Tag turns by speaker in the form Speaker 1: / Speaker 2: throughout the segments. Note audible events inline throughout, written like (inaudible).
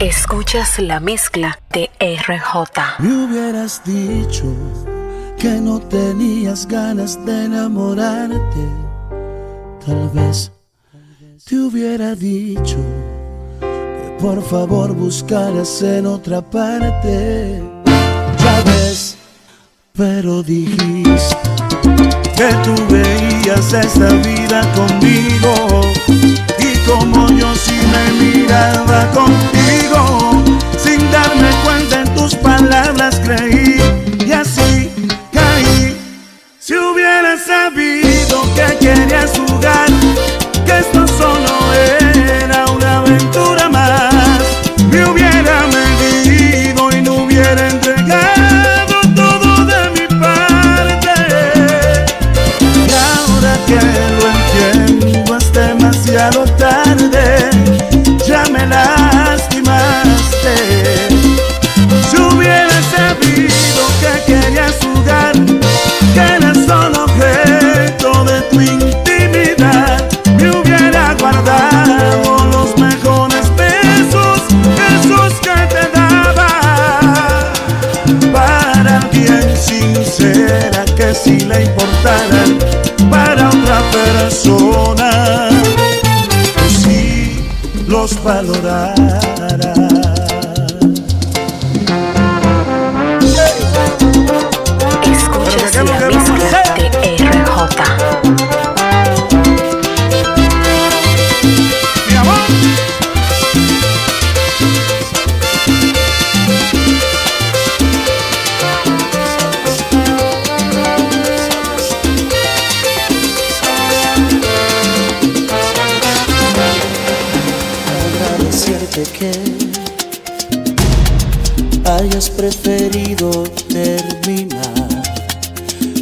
Speaker 1: Escuchas la mezcla de RJ.
Speaker 2: Me hubieras dicho que no tenías ganas de enamorarte. Tal vez te hubiera dicho que por favor buscaras en otra parte. Ya ves, pero dijiste que tú veías esta vida conmigo y como yo sí me miraba contigo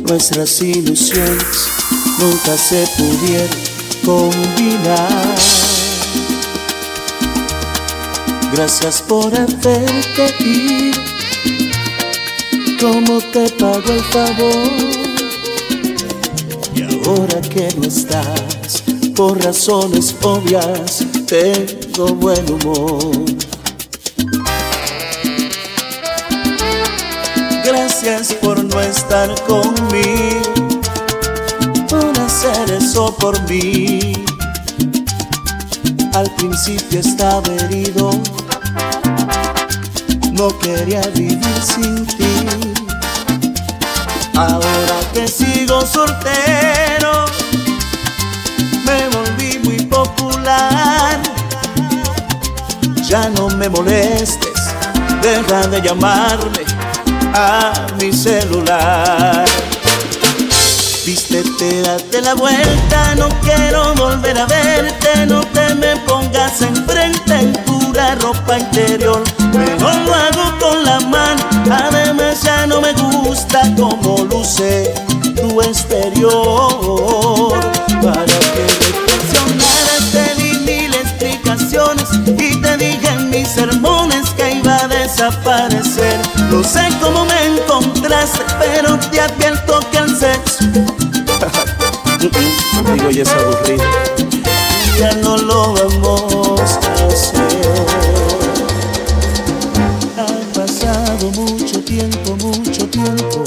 Speaker 3: Nuestras ilusiones nunca se pudieron combinar. Gracias por haberte ido. ¿Cómo te pago el favor? Y ahora que no estás, por razones obvias, tengo buen humor. Gracias por estar conmigo, por hacer eso por mí. Al principio estaba herido, no quería vivir sin ti. Ahora que sigo soltero, me volví muy popular. Ya no me molestes, deja de llamarme mi celular. Vístete, date la vuelta, no quiero volver a verte, no te me pongas enfrente en pura ropa interior. Mejor lo hago con la mano, además ya no me gusta como luce tu exterior. Desaparecer. No sé cómo me encontraste, pero te advierto que el sexo (laughs) Digo, ya es aburrido. Ya no lo vamos a hacer. Ha pasado mucho tiempo, mucho tiempo,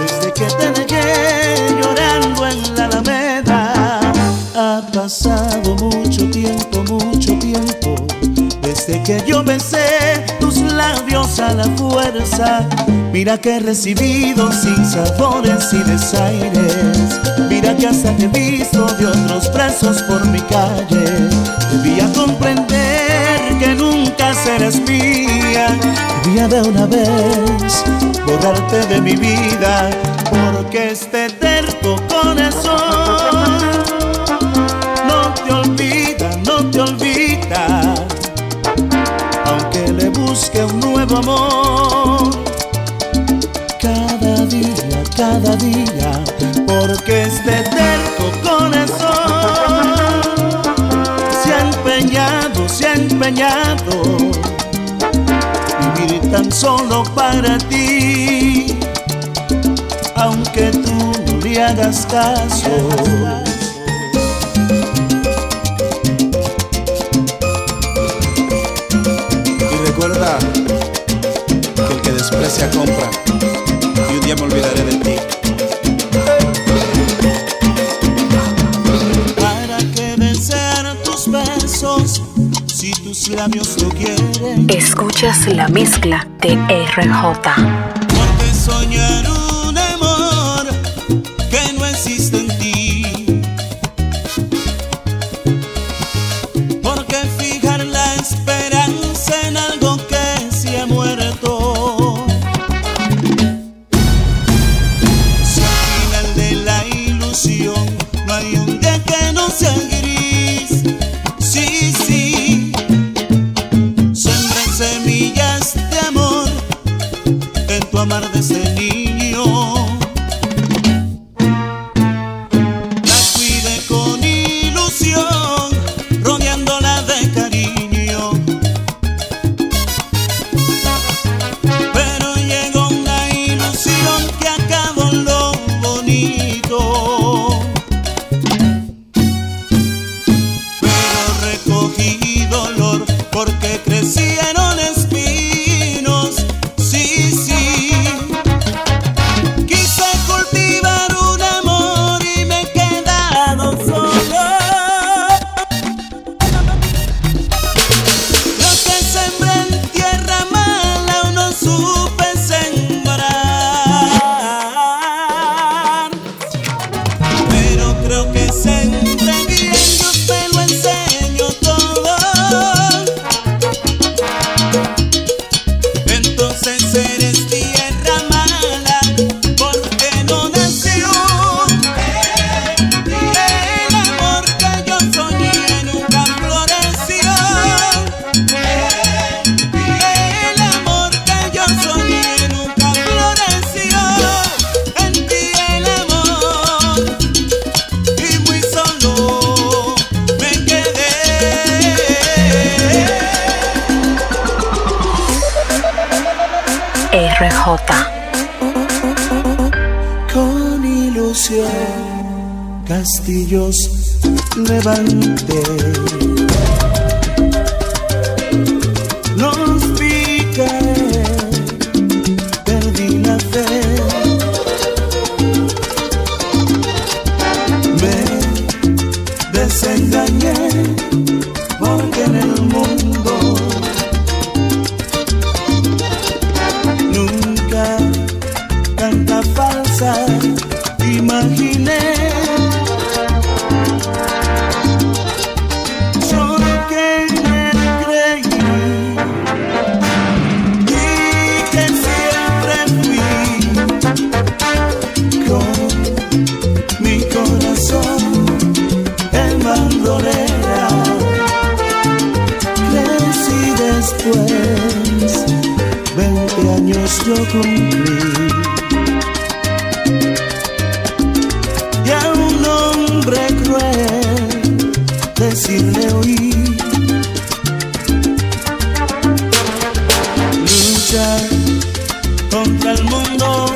Speaker 3: desde que te dejé llorando en la alameda. Ha pasado mucho tiempo, mucho tiempo, desde que yo tus labios a la fuerza. Mira que he recibido sin sabores y desaires. Mira que hasta te he visto de otros brazos por mi calle. Debía comprender que nunca serás mía. Debía de una vez borrarte de mi vida. Porque este terco corazón cada día, porque este terco corazón se ha empeñado, se ha empeñado vivir tan solo para ti, aunque tú no le hagas caso.
Speaker 4: Y recuerda que el que desprecia compra y un día me olvidaré de
Speaker 1: Escuchas la mezcla de RJ.
Speaker 3: Porque amar de ser. castillos levanté. decirle oír. Luchar contra el mundo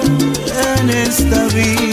Speaker 3: en esta vida.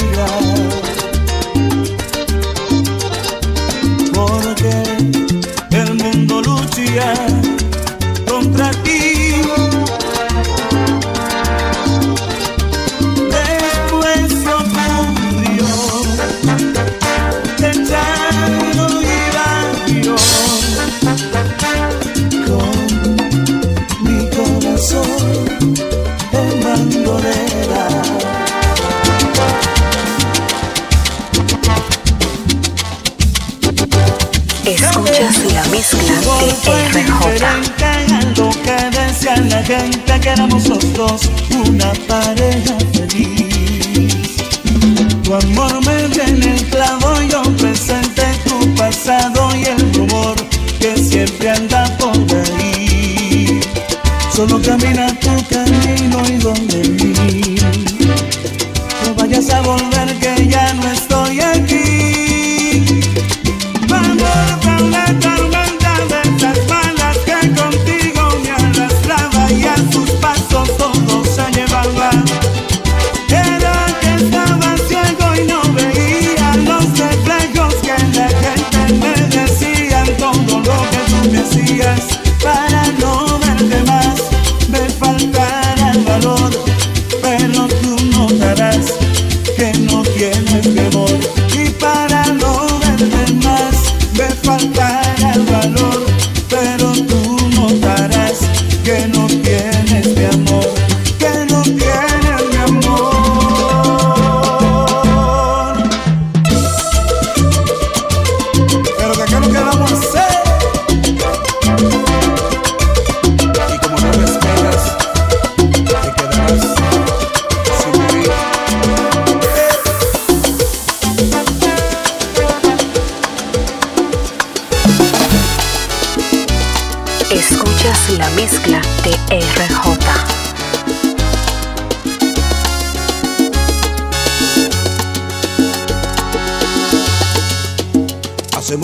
Speaker 3: gente que éramos los dos una pareja feliz. Tu amor me dio en el clavo, yo presente tu pasado y el rumor que siempre anda por ahí. Solo camina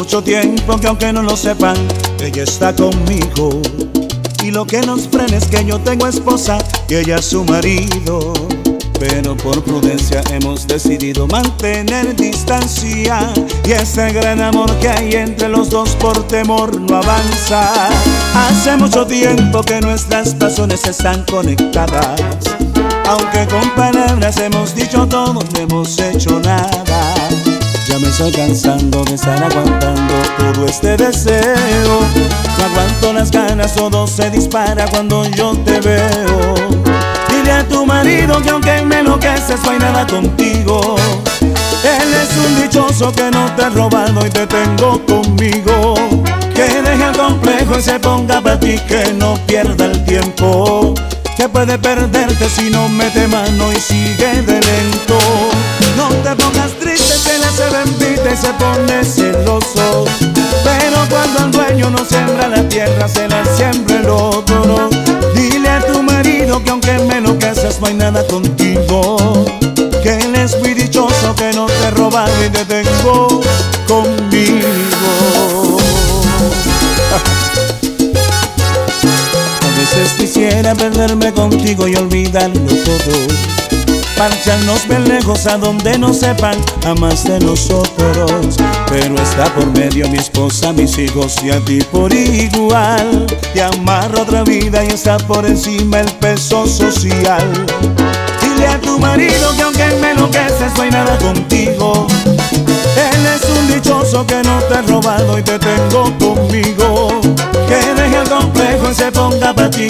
Speaker 3: mucho tiempo que aunque no lo sepan, ella está conmigo. Y lo que nos frena es que yo tengo esposa y ella es su marido. Pero por prudencia hemos decidido mantener distancia. Y ese gran amor que hay entre los dos por temor no avanza. Hace mucho tiempo que nuestras pasiones están conectadas. Aunque con palabras hemos dicho todo, no hemos hecho nada. Ya me estoy cansando de estar aguantando todo este deseo. No aguanto las ganas, todo se dispara cuando yo te veo. Dile a tu marido que aunque me enloqueces no hay nada contigo. Él es un dichoso que no te ha robado y te tengo conmigo. Que deje el complejo y se ponga para ti, que no pierda el tiempo. Que puede perderte si no mete mano y sigue de lento. No te pongas triste, se le hace bendita y se pone celoso. Pero cuando el dueño no siembra la tierra, se la siembra el otro. Dile a tu marido que aunque me enloqueces no hay nada contigo. Que él es muy dichoso, que no te roba y te tengo conmigo. A veces quisiera perderme contigo y olvidarlo todo. Marcharnos bien lejos a donde no sepan a más de nosotros. Pero está por medio mi esposa, mis hijos y a ti por igual. Te amarro otra vida y está por encima el peso social. Dile a tu marido que aunque me enloqueces no hay nada contigo. Él es un dichoso que no te ha robado y te tengo conmigo. Que deje el complejo y se ponga para ti,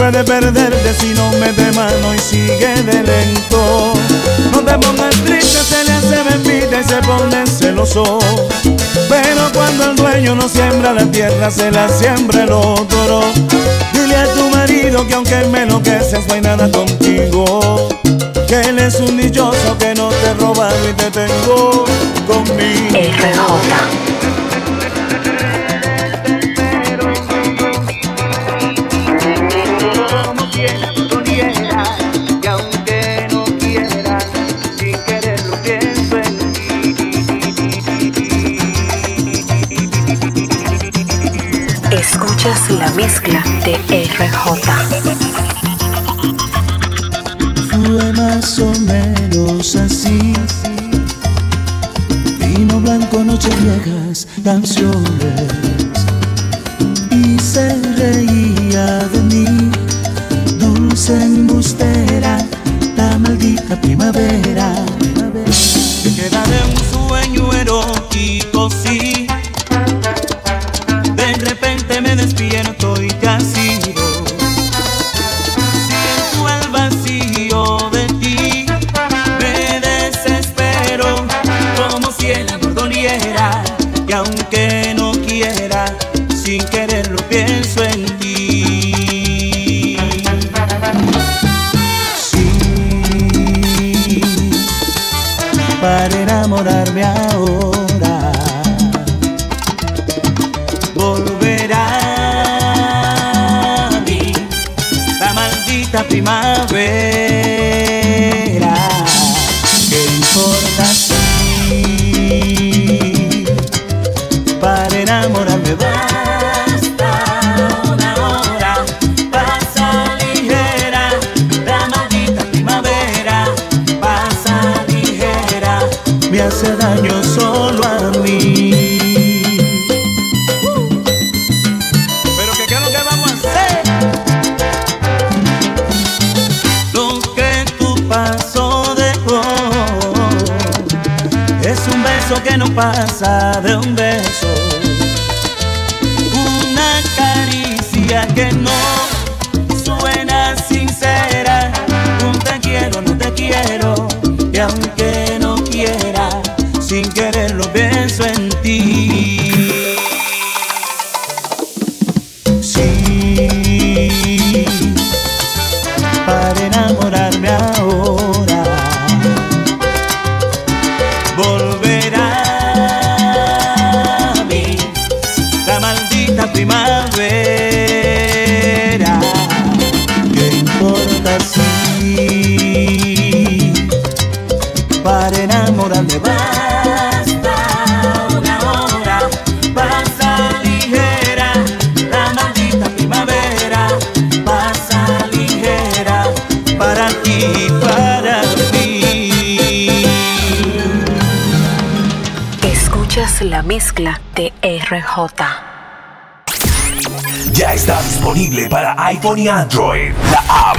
Speaker 3: Que puede perderte si no mete mano y sigue de lento. No te pongas triste, se le hace bendita y se pone celoso. Pero cuando el dueño no siembra la tierra, se la siembra el otro. Dile a tu marido que aunque me enloqueces no hay nada contigo. Que él es un dichoso que no te roba y te tengo conmigo.
Speaker 1: Mezcla de RJ.
Speaker 3: Fue más o menos así. Vino blanco, noches viejas, canciones. Y se reía de mí, dulce que no suena sincera. Un te quiero, no te quiero. Y aunque no quiera, sin quererlo pienso en ti. Sí, para enamorarme ahora, volverá a mí la maldita primavera.
Speaker 1: RJ.
Speaker 5: Ya está disponible para iPhone y Android. La app